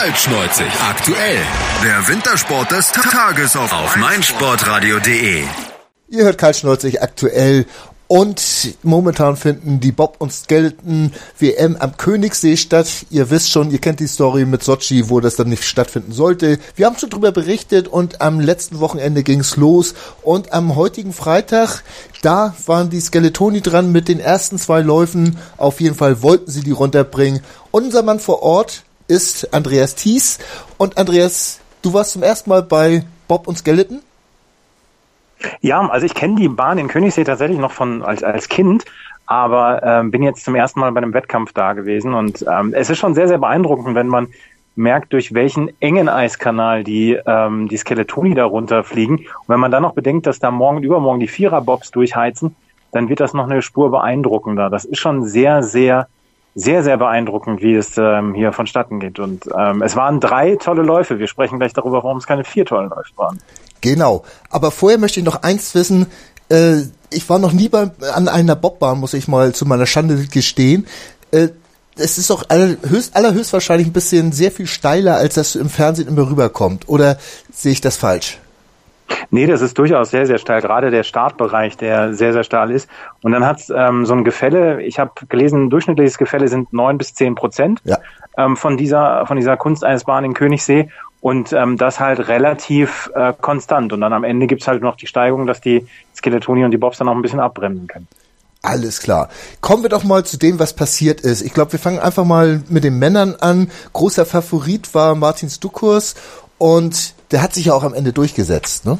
Kaltschneuzig aktuell. Der Wintersport des Tages auf, auf meinsportradio.de. Ihr hört Kaltschneuzig aktuell und momentan finden die Bob und Skeleton WM am Königssee statt. Ihr wisst schon, ihr kennt die Story mit Sochi, wo das dann nicht stattfinden sollte. Wir haben schon drüber berichtet und am letzten Wochenende ging's los. Und am heutigen Freitag, da waren die Skeletoni dran mit den ersten zwei Läufen. Auf jeden Fall wollten sie die runterbringen. unser Mann vor Ort ist Andreas Thies. Und Andreas, du warst zum ersten Mal bei Bob und Skeleton? Ja, also ich kenne die Bahn in Königssee tatsächlich noch von als, als Kind, aber ähm, bin jetzt zum ersten Mal bei einem Wettkampf da gewesen und ähm, es ist schon sehr, sehr beeindruckend, wenn man merkt, durch welchen engen Eiskanal die, ähm, die Skeletoni da runterfliegen. Und wenn man dann noch bedenkt, dass da morgen übermorgen die Vierer-Bobs durchheizen, dann wird das noch eine Spur beeindruckender. Das ist schon sehr, sehr, sehr, sehr beeindruckend, wie es ähm, hier vonstatten geht. Und ähm, es waren drei tolle Läufe. Wir sprechen gleich darüber, warum es keine vier tollen Läufe waren. Genau. Aber vorher möchte ich noch eins wissen. Äh, ich war noch nie bei, an einer Bobbahn, muss ich mal zu meiner Schande gestehen. Äh, es ist doch allerhöchst, allerhöchstwahrscheinlich ein bisschen sehr viel steiler, als das im Fernsehen immer rüberkommt. Oder sehe ich das falsch? Nee, das ist durchaus sehr, sehr steil. Gerade der Startbereich, der sehr, sehr steil ist. Und dann hat ähm, so ein Gefälle, ich habe gelesen, durchschnittliches Gefälle sind neun bis zehn Prozent ja. ähm, von dieser von dieser Kunsteisbahn in Königssee. Und ähm, das halt relativ äh, konstant. Und dann am Ende gibt's halt noch die Steigung, dass die Skeletoni und die Bobs dann noch ein bisschen abbremsen können. Alles klar. Kommen wir doch mal zu dem, was passiert ist. Ich glaube, wir fangen einfach mal mit den Männern an. Großer Favorit war Martin Stukurs und der hat sich ja auch am Ende durchgesetzt, ne?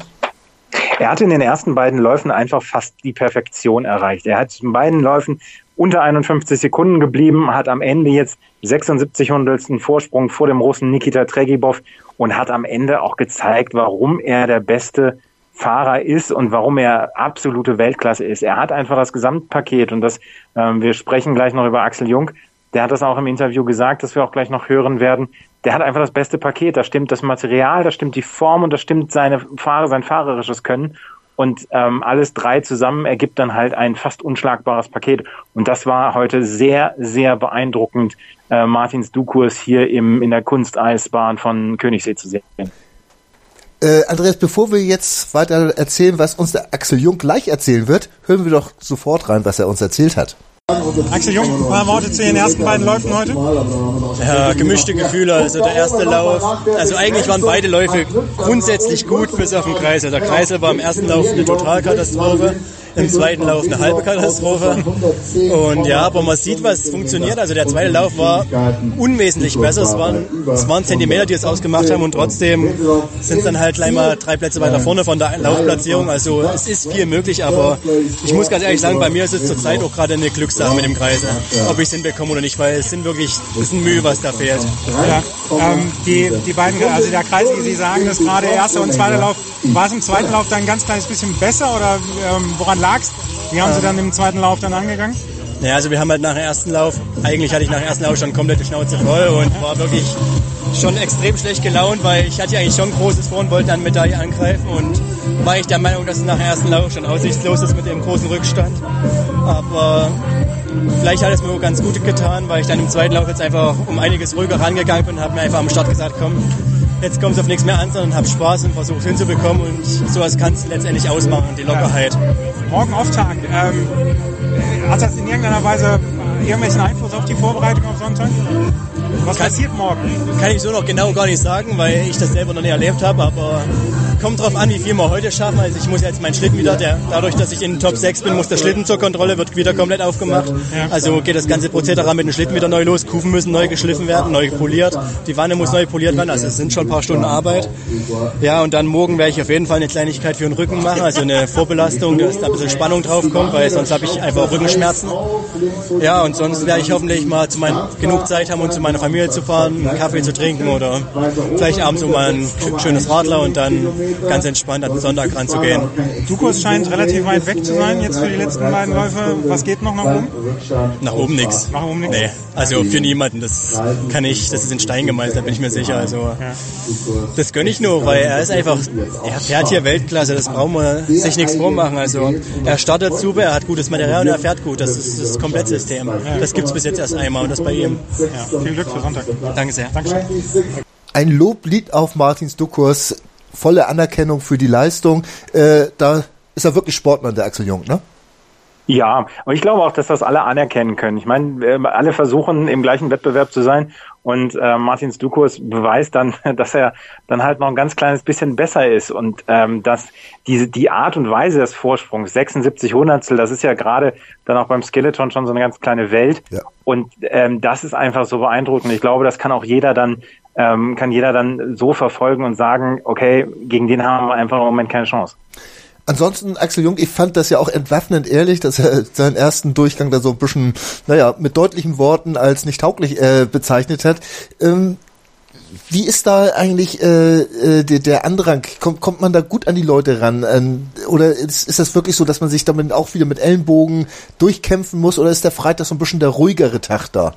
Er hat in den ersten beiden Läufen einfach fast die Perfektion erreicht. Er hat in beiden Läufen unter 51 Sekunden geblieben, hat am Ende jetzt 76 Hundertsten Vorsprung vor dem Russen Nikita Tregibov und hat am Ende auch gezeigt, warum er der beste Fahrer ist und warum er absolute Weltklasse ist. Er hat einfach das Gesamtpaket und das, ähm, wir sprechen gleich noch über Axel Jung, der hat das auch im Interview gesagt, dass wir auch gleich noch hören werden. Der hat einfach das beste Paket. Da stimmt das Material, da stimmt die Form und da stimmt seine Fahrer, sein fahrerisches Können. Und ähm, alles drei zusammen ergibt dann halt ein fast unschlagbares Paket. Und das war heute sehr, sehr beeindruckend, äh, Martins Dukurs hier im, in der Kunsteisbahn von Königssee zu sehen. Äh, Andreas, bevor wir jetzt weiter erzählen, was uns der Axel Jung gleich erzählen wird, hören wir doch sofort rein, was er uns erzählt hat. Axel Jung, ein paar Worte zu den ersten beiden Läufen heute? Ja, gemischte Gefühle. Also der erste Lauf, also eigentlich waren beide Läufe grundsätzlich gut bis auf den Kreisel. Der Kreisel war im ersten Lauf eine Totalkatastrophe im zweiten Lauf eine halbe Katastrophe. Und ja, aber man sieht, was funktioniert. Also der zweite Lauf war unwesentlich besser. Es waren, es waren Zentimeter, die es ausgemacht haben und trotzdem sind es dann halt gleich mal drei Plätze weiter vorne von der Laufplatzierung. Also es ist viel möglich, aber ich muss ganz ehrlich sagen, bei mir ist es zurzeit auch gerade eine Glückssache mit dem Kreis, ob ich es hinbekomme oder nicht, weil es sind wirklich, es ist ein Mühe, was da fehlt. Ja, ähm, die, die beiden, also der Kreis, wie Sie sagen, das gerade erste und zweite Lauf, war es im zweiten Lauf dann ein ganz kleines bisschen besser oder ähm, woran lag lagst. Wie haben Sie dann im zweiten Lauf dann angegangen? Naja, also wir haben halt nach dem ersten Lauf, eigentlich hatte ich nach dem ersten Lauf schon komplett die Schnauze voll und war wirklich schon extrem schlecht gelaunt, weil ich hatte eigentlich schon großes vor und wollte dann Medaille angreifen und war ich der Meinung, dass es nach dem ersten Lauf schon aussichtslos ist mit dem großen Rückstand. Aber vielleicht hat es mir ganz gut getan, weil ich dann im zweiten Lauf jetzt einfach um einiges ruhiger rangegangen bin und habe mir einfach am Start gesagt, komm, jetzt kommt es auf nichts mehr an, sondern habe Spaß und versucht hinzubekommen und sowas kannst du letztendlich ausmachen, die Lockerheit. Morgen Auftakt, ähm, hat das in irgendeiner Weise irgendwelchen Einfluss auf die Vorbereitung auf Sonntag? Was kann, passiert morgen? Kann ich so noch genau gar nicht sagen, weil ich das selber noch nicht erlebt habe, aber kommt drauf an, wie viel wir heute schaffen. Also ich muss jetzt meinen Schlitten wieder, der, dadurch, dass ich in den Top 6 bin, muss der Schlitten zur Kontrolle, wird wieder komplett aufgemacht. Also geht das ganze Prozedere mit dem Schlitten wieder neu los. Kufen müssen neu geschliffen werden, neu poliert. Die Wanne muss neu poliert werden. Also es sind schon ein paar Stunden Arbeit. Ja, und dann morgen werde ich auf jeden Fall eine Kleinigkeit für den Rücken machen, also eine Vorbelastung, dass da ein bisschen Spannung drauf kommt, weil sonst habe ich einfach Rückenschmerzen. Ja, und sonst werde ich hoffentlich mal zu mein, genug Zeit haben, um zu meiner Familie zu fahren, einen Kaffee zu trinken oder vielleicht abends so mal ein schönes Radler und dann ganz entspannt an den Sonntag ranzugehen. Dukos scheint relativ weit weg zu sein jetzt für die letzten beiden Läufe. Was geht noch nach oben? Nach oben nichts. Nach oben nichts? Nee, also für niemanden. Das kann ich, das ist in Stein gemeißelt, bin ich mir sicher. Also das gönne ich nur, weil er ist einfach, er fährt hier Weltklasse, das brauchen wir sich nichts vormachen. Also er startet super, er hat gutes Material und er fährt gut. Das ist das Komplettsystem. Das gibt es bis jetzt erst einmal und das bei ihm. Ja. Viel Glück für Sonntag. Danke sehr. Dankeschön. ein Loblied auf Martins Dukurs, volle Anerkennung für die Leistung. Äh, da ist er wirklich Sportmann, der Axel Jung, ne? Ja, und ich glaube auch, dass das alle anerkennen können. Ich meine, alle versuchen im gleichen Wettbewerb zu sein und äh, Martin Stukos beweist dann, dass er dann halt noch ein ganz kleines bisschen besser ist und ähm, dass diese die Art und Weise des Vorsprungs 76 Hundertstel, das ist ja gerade dann auch beim Skeleton schon so eine ganz kleine Welt ja. und ähm, das ist einfach so beeindruckend. Ich glaube, das kann auch jeder dann ähm, kann jeder dann so verfolgen und sagen, okay, gegen den haben wir einfach im Moment keine Chance. Ansonsten, Axel Jung, ich fand das ja auch entwaffnend ehrlich, dass er seinen ersten Durchgang da so ein bisschen, naja, mit deutlichen Worten als nicht tauglich äh, bezeichnet hat. Ähm, wie ist da eigentlich äh, äh, der, der Andrang? Kommt, kommt man da gut an die Leute ran? Ähm, oder ist, ist das wirklich so, dass man sich damit auch wieder mit Ellenbogen durchkämpfen muss? Oder ist der Freitag so ein bisschen der ruhigere Tag da?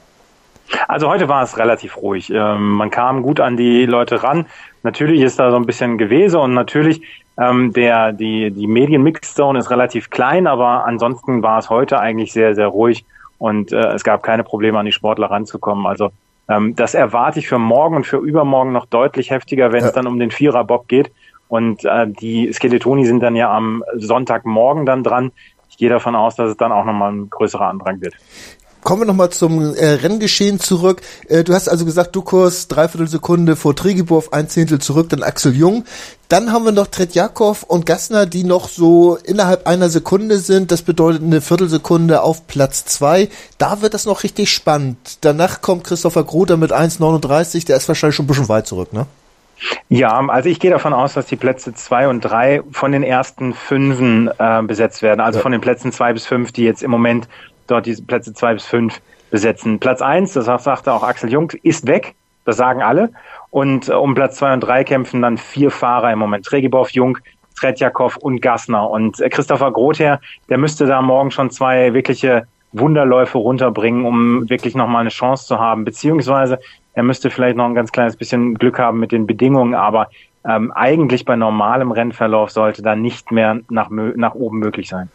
Also heute war es relativ ruhig. Ähm, man kam gut an die Leute ran. Natürlich ist da so ein bisschen Gewese und natürlich ähm, der, die, die Medien-Mixzone ist relativ klein, aber ansonsten war es heute eigentlich sehr, sehr ruhig und äh, es gab keine Probleme, an die Sportler ranzukommen. Also ähm, das erwarte ich für morgen und für übermorgen noch deutlich heftiger, wenn ja. es dann um den Vierer-Bob geht. Und äh, die Skeletoni sind dann ja am Sonntagmorgen dann dran. Ich gehe davon aus, dass es dann auch nochmal ein größerer Andrang wird. Kommen wir nochmal zum äh, Renngeschehen zurück. Äh, du hast also gesagt, du Kurs dreiviertel Sekunde vor Trigibov, ein Zehntel zurück, dann Axel Jung. Dann haben wir noch Tretjakov und Gassner, die noch so innerhalb einer Sekunde sind. Das bedeutet eine Viertelsekunde auf Platz zwei. Da wird das noch richtig spannend. Danach kommt Christopher Gruder mit 1,39. Der ist wahrscheinlich schon ein bisschen weit zurück, ne? Ja, also ich gehe davon aus, dass die Plätze zwei und drei von den ersten Fünfen äh, besetzt werden. Also ja. von den Plätzen zwei bis fünf, die jetzt im Moment dort diese Plätze zwei bis fünf besetzen. Platz eins, das sagte auch Axel Jung, ist weg. Das sagen alle. Und äh, um Platz zwei und drei kämpfen dann vier Fahrer im Moment. Tregibow, Jung, Tretjakov und Gassner. Und äh, Christopher Grother, der müsste da morgen schon zwei wirkliche Wunderläufe runterbringen, um wirklich nochmal eine Chance zu haben. Beziehungsweise er müsste vielleicht noch ein ganz kleines bisschen Glück haben mit den Bedingungen, aber ähm, eigentlich bei normalem Rennverlauf sollte da nicht mehr nach, nach oben möglich sein.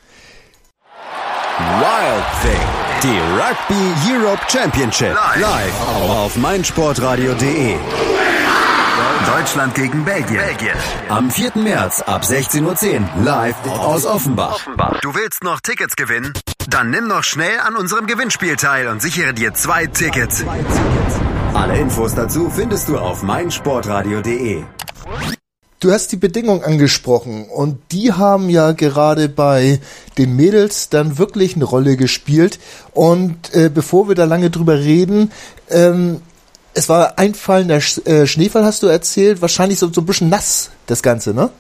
Wild Thing. Die Rugby Europe Championship. Live auf meinsportradio.de. Deutschland gegen Belgien. Belgien. Am 4. März ab 16.10 Uhr live aus Offenbach. Du willst noch Tickets gewinnen? Dann nimm noch schnell an unserem Gewinnspiel teil und sichere dir zwei Tickets. Alle Infos dazu findest du auf meinsportradio.de. Du hast die Bedingungen angesprochen und die haben ja gerade bei den Mädels dann wirklich eine Rolle gespielt. Und äh, bevor wir da lange drüber reden, ähm, es war einfallender Sch äh, Schneefall, hast du erzählt, wahrscheinlich so, so ein bisschen nass, das Ganze, ne?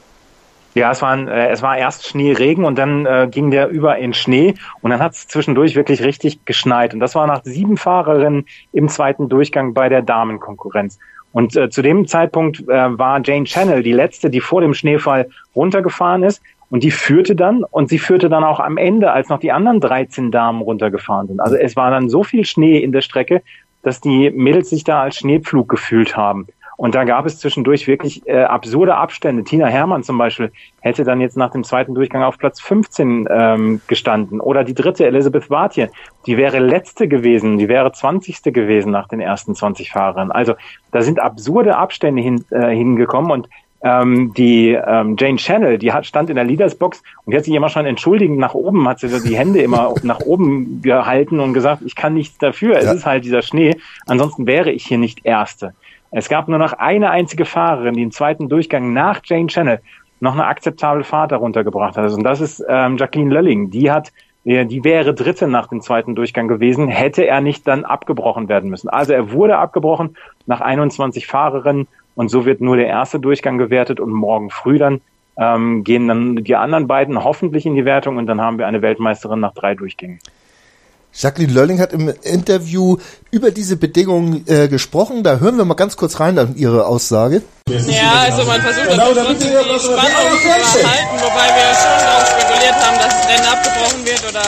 Ja, es, waren, äh, es war erst Schneeregen und dann äh, ging der über in Schnee und dann hat es zwischendurch wirklich richtig geschneit. Und das war nach sieben Fahrerinnen im zweiten Durchgang bei der Damenkonkurrenz. Und äh, zu dem Zeitpunkt äh, war Jane Channel die letzte, die vor dem Schneefall runtergefahren ist. Und die führte dann und sie führte dann auch am Ende, als noch die anderen 13 Damen runtergefahren sind. Also es war dann so viel Schnee in der Strecke, dass die Mädels sich da als Schneepflug gefühlt haben. Und da gab es zwischendurch wirklich äh, absurde Abstände. Tina Hermann zum Beispiel hätte dann jetzt nach dem zweiten Durchgang auf Platz 15 ähm, gestanden. Oder die dritte, Elisabeth Wartje, die wäre letzte gewesen, die wäre 20. gewesen nach den ersten 20 Fahrern. Also da sind absurde Abstände hin, äh, hingekommen und ähm, die ähm, Jane Channel, die hat, stand in der Leadersbox und die hat sich immer schon entschuldigend nach oben, hat sie die Hände immer nach oben gehalten und gesagt, ich kann nichts dafür, ja. es ist halt dieser Schnee, ansonsten wäre ich hier nicht Erste. Es gab nur noch eine einzige Fahrerin, die im zweiten Durchgang nach Jane Channel noch eine akzeptable Fahrt darunter gebracht hat. Und das ist ähm, Jacqueline Lölling. Die hat, die wäre Dritte nach dem zweiten Durchgang gewesen, hätte er nicht dann abgebrochen werden müssen. Also er wurde abgebrochen nach 21 Fahrerinnen und so wird nur der erste Durchgang gewertet und morgen früh dann ähm, gehen dann die anderen beiden hoffentlich in die Wertung und dann haben wir eine Weltmeisterin nach drei Durchgängen. Jacqueline Lörling hat im Interview über diese Bedingungen äh, gesprochen. Da hören wir mal ganz kurz rein an ihre Aussage. Ja, also man versucht genau, trotzdem die Spannung zu erhalten, wobei wir schon darauf spekuliert haben, dass das Rennen abgebrochen wird oder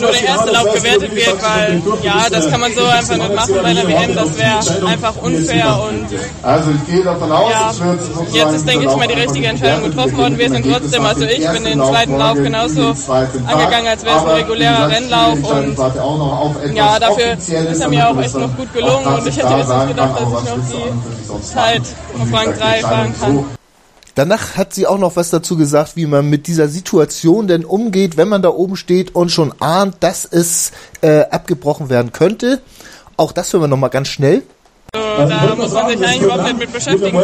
nur der erste Lauf gewertet wird, weil ja, das kann man so einfach nicht machen bei der WM, das wäre einfach unfair und also ich gehe davon aus, ja, jetzt ist denke ich mal die richtige Entscheidung getroffen worden. Wir sind trotzdem, also ich bin den zweiten Lauf genauso angegangen, als wäre es ein regulärer Rennlauf und ja, dafür ist er mir auch echt noch gut gelungen und ich hätte jetzt nicht gedacht, dass ich noch die Zeit auf Rang 3 fahren kann. Danach hat sie auch noch was dazu gesagt, wie man mit dieser Situation denn umgeht, wenn man da oben steht und schon ahnt, dass es äh, abgebrochen werden könnte. Auch das hören wir nochmal ganz schnell. Also da muss man sich eigentlich überhaupt nicht mit beschäftigen.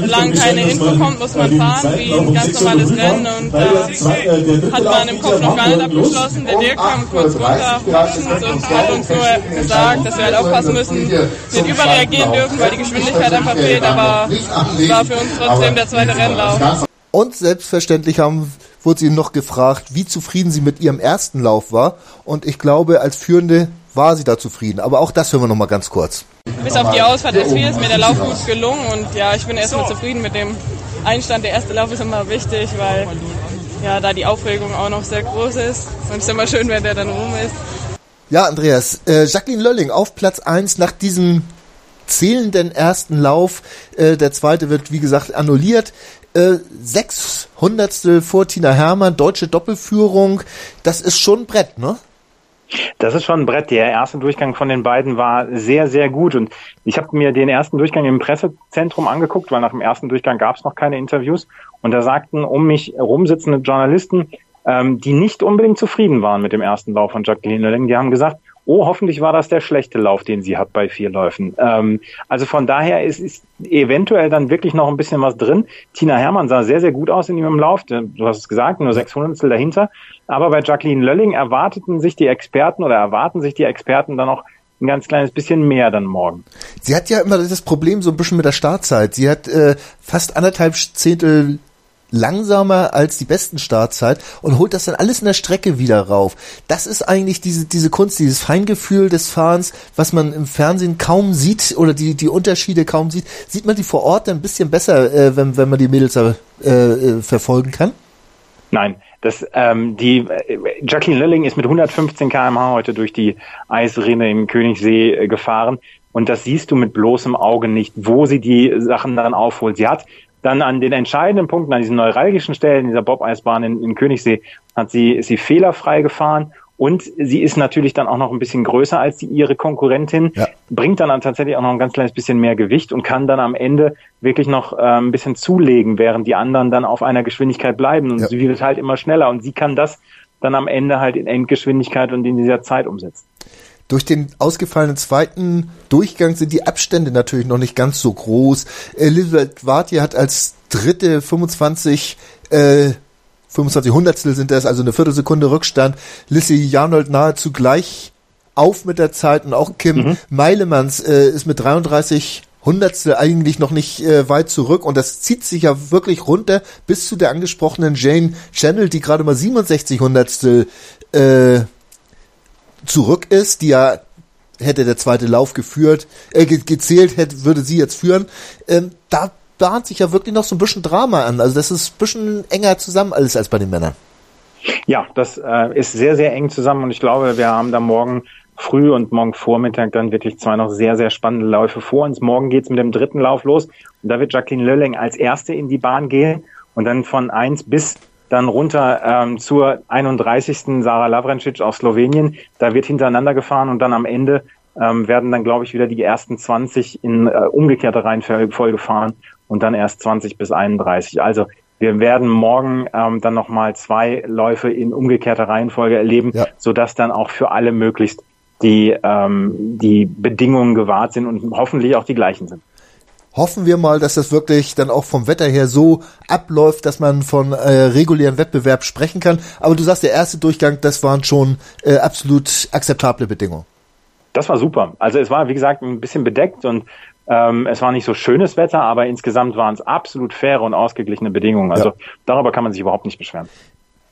Solange keine Info kommt, muss man fahren wie ein ganz normales Rennen. Und da hat man im Kopf noch gar nicht abgeschlossen. Der Dirk kam kurz runter, und hat uns nur gesagt, dass wir halt aufpassen müssen, nicht überreagieren dürfen, weil die Geschwindigkeit einfach fehlt. Aber es war für uns trotzdem der zweite Rennlauf. Und selbstverständlich haben wurde sie noch gefragt, wie zufrieden sie mit ihrem ersten Lauf war. Und ich glaube, als Führende war sie da zufrieden. Aber auch das hören wir noch mal ganz kurz. Bis auf die Ausfahrt des Spiels ist mir der Lauf gut gelungen und ja, ich bin erstmal zufrieden mit dem Einstand. Der erste Lauf ist immer wichtig, weil ja, da die Aufregung auch noch sehr groß ist und es ist immer schön, wenn der dann rum ist. Ja, Andreas, äh, Jacqueline Lölling auf Platz 1 nach diesem zählenden ersten Lauf. Äh, der zweite wird, wie gesagt, annulliert. Äh, sechs Hundertstel vor Tina Hermann, deutsche Doppelführung. Das ist schon ein Brett, ne? Das ist schon ein Brett. Der erste Durchgang von den beiden war sehr, sehr gut. Und ich habe mir den ersten Durchgang im Pressezentrum angeguckt, weil nach dem ersten Durchgang gab es noch keine Interviews. Und da sagten um mich rumsitzende Journalisten, ähm, die nicht unbedingt zufrieden waren mit dem ersten Lauf von Jacqueline Lölling, die haben gesagt, oh, hoffentlich war das der schlechte Lauf, den sie hat bei vier Läufen. Ähm, also von daher ist, ist eventuell dann wirklich noch ein bisschen was drin. Tina Hermann sah sehr, sehr gut aus in ihrem Lauf. Du hast es gesagt, nur 600 dahinter. Aber bei Jacqueline Lölling erwarteten sich die Experten oder erwarten sich die Experten dann noch ein ganz kleines bisschen mehr dann morgen. Sie hat ja immer das Problem so ein bisschen mit der Startzeit. Sie hat äh, fast anderthalb Zehntel langsamer als die besten Startzeit und holt das dann alles in der Strecke wieder rauf. Das ist eigentlich diese, diese Kunst, dieses Feingefühl des Fahrens, was man im Fernsehen kaum sieht oder die, die Unterschiede kaum sieht. Sieht man die vor Ort dann ein bisschen besser, äh, wenn, wenn man die Mädels äh, äh, verfolgen kann? Nein, das, ähm, die äh, Jacqueline Lilling ist mit 115 km/h heute durch die Eisrinne im Königssee äh, gefahren und das siehst du mit bloßem Auge nicht, wo sie die Sachen dann aufholt. Sie hat dann an den entscheidenden Punkten, an diesen neuralgischen Stellen dieser Bob-Eisbahn in, in Königssee, hat sie, ist sie fehlerfrei gefahren und sie ist natürlich dann auch noch ein bisschen größer als die, ihre Konkurrentin, ja. bringt dann tatsächlich auch noch ein ganz kleines bisschen mehr Gewicht und kann dann am Ende wirklich noch äh, ein bisschen zulegen, während die anderen dann auf einer Geschwindigkeit bleiben. Und ja. sie wird halt immer schneller und sie kann das dann am Ende halt in Endgeschwindigkeit und in dieser Zeit umsetzen. Durch den ausgefallenen zweiten Durchgang sind die Abstände natürlich noch nicht ganz so groß. Elisabeth Wartier hat als dritte 25 äh, 25 Hundertstel sind das, also eine Viertelsekunde Rückstand. Lissy Janold nahezu gleich auf mit der Zeit und auch Kim mhm. Meilemanns äh, ist mit 33 Hundertstel eigentlich noch nicht äh, weit zurück und das zieht sich ja wirklich runter bis zu der angesprochenen Jane Channel, die gerade mal 67 Hundertstel äh, zurück ist, die ja hätte der zweite Lauf geführt, äh, gezählt hätte, würde sie jetzt führen. Ähm, da bahnt sich ja wirklich noch so ein bisschen Drama an. Also das ist ein bisschen enger zusammen alles als bei den Männern. Ja, das äh, ist sehr, sehr eng zusammen und ich glaube, wir haben da morgen früh und morgen Vormittag dann wirklich zwei noch sehr, sehr spannende Läufe vor uns. Morgen geht's mit dem dritten Lauf los und da wird Jacqueline Lölling als erste in die Bahn gehen und dann von eins bis dann runter ähm, zur 31. Sarah Lavrencic aus Slowenien. Da wird hintereinander gefahren und dann am Ende ähm, werden dann, glaube ich, wieder die ersten 20 in äh, umgekehrter Reihenfolge fahren und dann erst 20 bis 31. Also wir werden morgen ähm, dann nochmal zwei Läufe in umgekehrter Reihenfolge erleben, ja. sodass dann auch für alle möglichst die, ähm, die Bedingungen gewahrt sind und hoffentlich auch die gleichen sind hoffen wir mal, dass das wirklich dann auch vom Wetter her so abläuft, dass man von äh, regulären Wettbewerb sprechen kann. Aber du sagst, der erste Durchgang, das waren schon äh, absolut akzeptable Bedingungen. Das war super. Also es war, wie gesagt, ein bisschen bedeckt und ähm, es war nicht so schönes Wetter, aber insgesamt waren es absolut faire und ausgeglichene Bedingungen. Also ja. darüber kann man sich überhaupt nicht beschweren.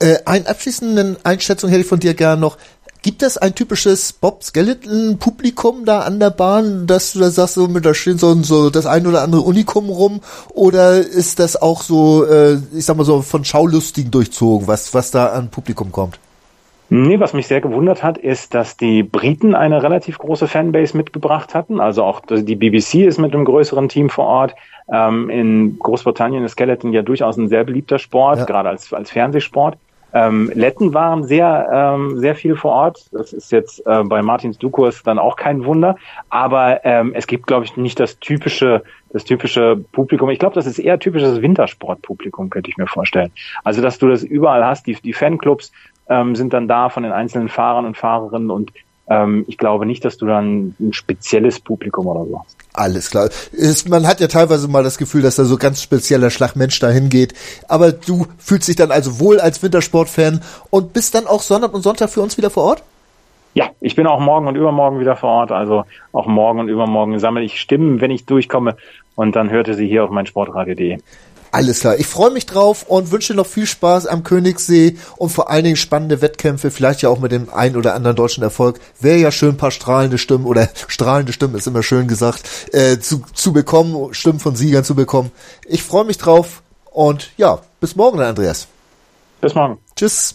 Äh, eine abschließende Einschätzung hätte ich von dir gerne noch. Gibt es ein typisches Bob Skeleton Publikum da an der Bahn, dass du da sagst, so mit da stehen so, so das ein oder andere Unikum rum oder ist das auch so, äh, ich sag mal so von Schaulustigen durchzogen, was was da an Publikum kommt? Nee, was mich sehr gewundert hat, ist, dass die Briten eine relativ große Fanbase mitgebracht hatten. Also auch die BBC ist mit einem größeren Team vor Ort. Ähm, in Großbritannien ist Skeleton ja durchaus ein sehr beliebter Sport, ja. gerade als, als Fernsehsport. Ähm, Letten waren sehr, ähm, sehr viel vor Ort. Das ist jetzt äh, bei Martins Dukurs dann auch kein Wunder. Aber ähm, es gibt, glaube ich, nicht das typische, das typische Publikum. Ich glaube, das ist eher typisches Wintersportpublikum, könnte ich mir vorstellen. Also, dass du das überall hast. Die, die Fanclubs ähm, sind dann da von den einzelnen Fahrern und Fahrerinnen und ähm, ich glaube nicht, dass du dann ein spezielles Publikum oder so hast. Alles klar. Ist, man hat ja teilweise mal das Gefühl, dass da so ganz spezieller Schlagmensch dahin geht. Aber du fühlst dich dann also wohl als Wintersportfan und bist dann auch Sonntag und Sonntag für uns wieder vor Ort? Ja, ich bin auch morgen und übermorgen wieder vor Ort. Also auch morgen und übermorgen sammle ich Stimmen, wenn ich durchkomme. Und dann hörte sie hier auf mein Sportradio.de. Alles klar. Ich freue mich drauf und wünsche noch viel Spaß am Königssee und vor allen Dingen spannende Wettkämpfe, vielleicht ja auch mit dem ein oder anderen deutschen Erfolg. Wäre ja schön, ein paar strahlende Stimmen oder strahlende Stimmen ist immer schön gesagt, äh, zu, zu bekommen, Stimmen von Siegern zu bekommen. Ich freue mich drauf und ja, bis morgen, Andreas. Bis morgen. Tschüss.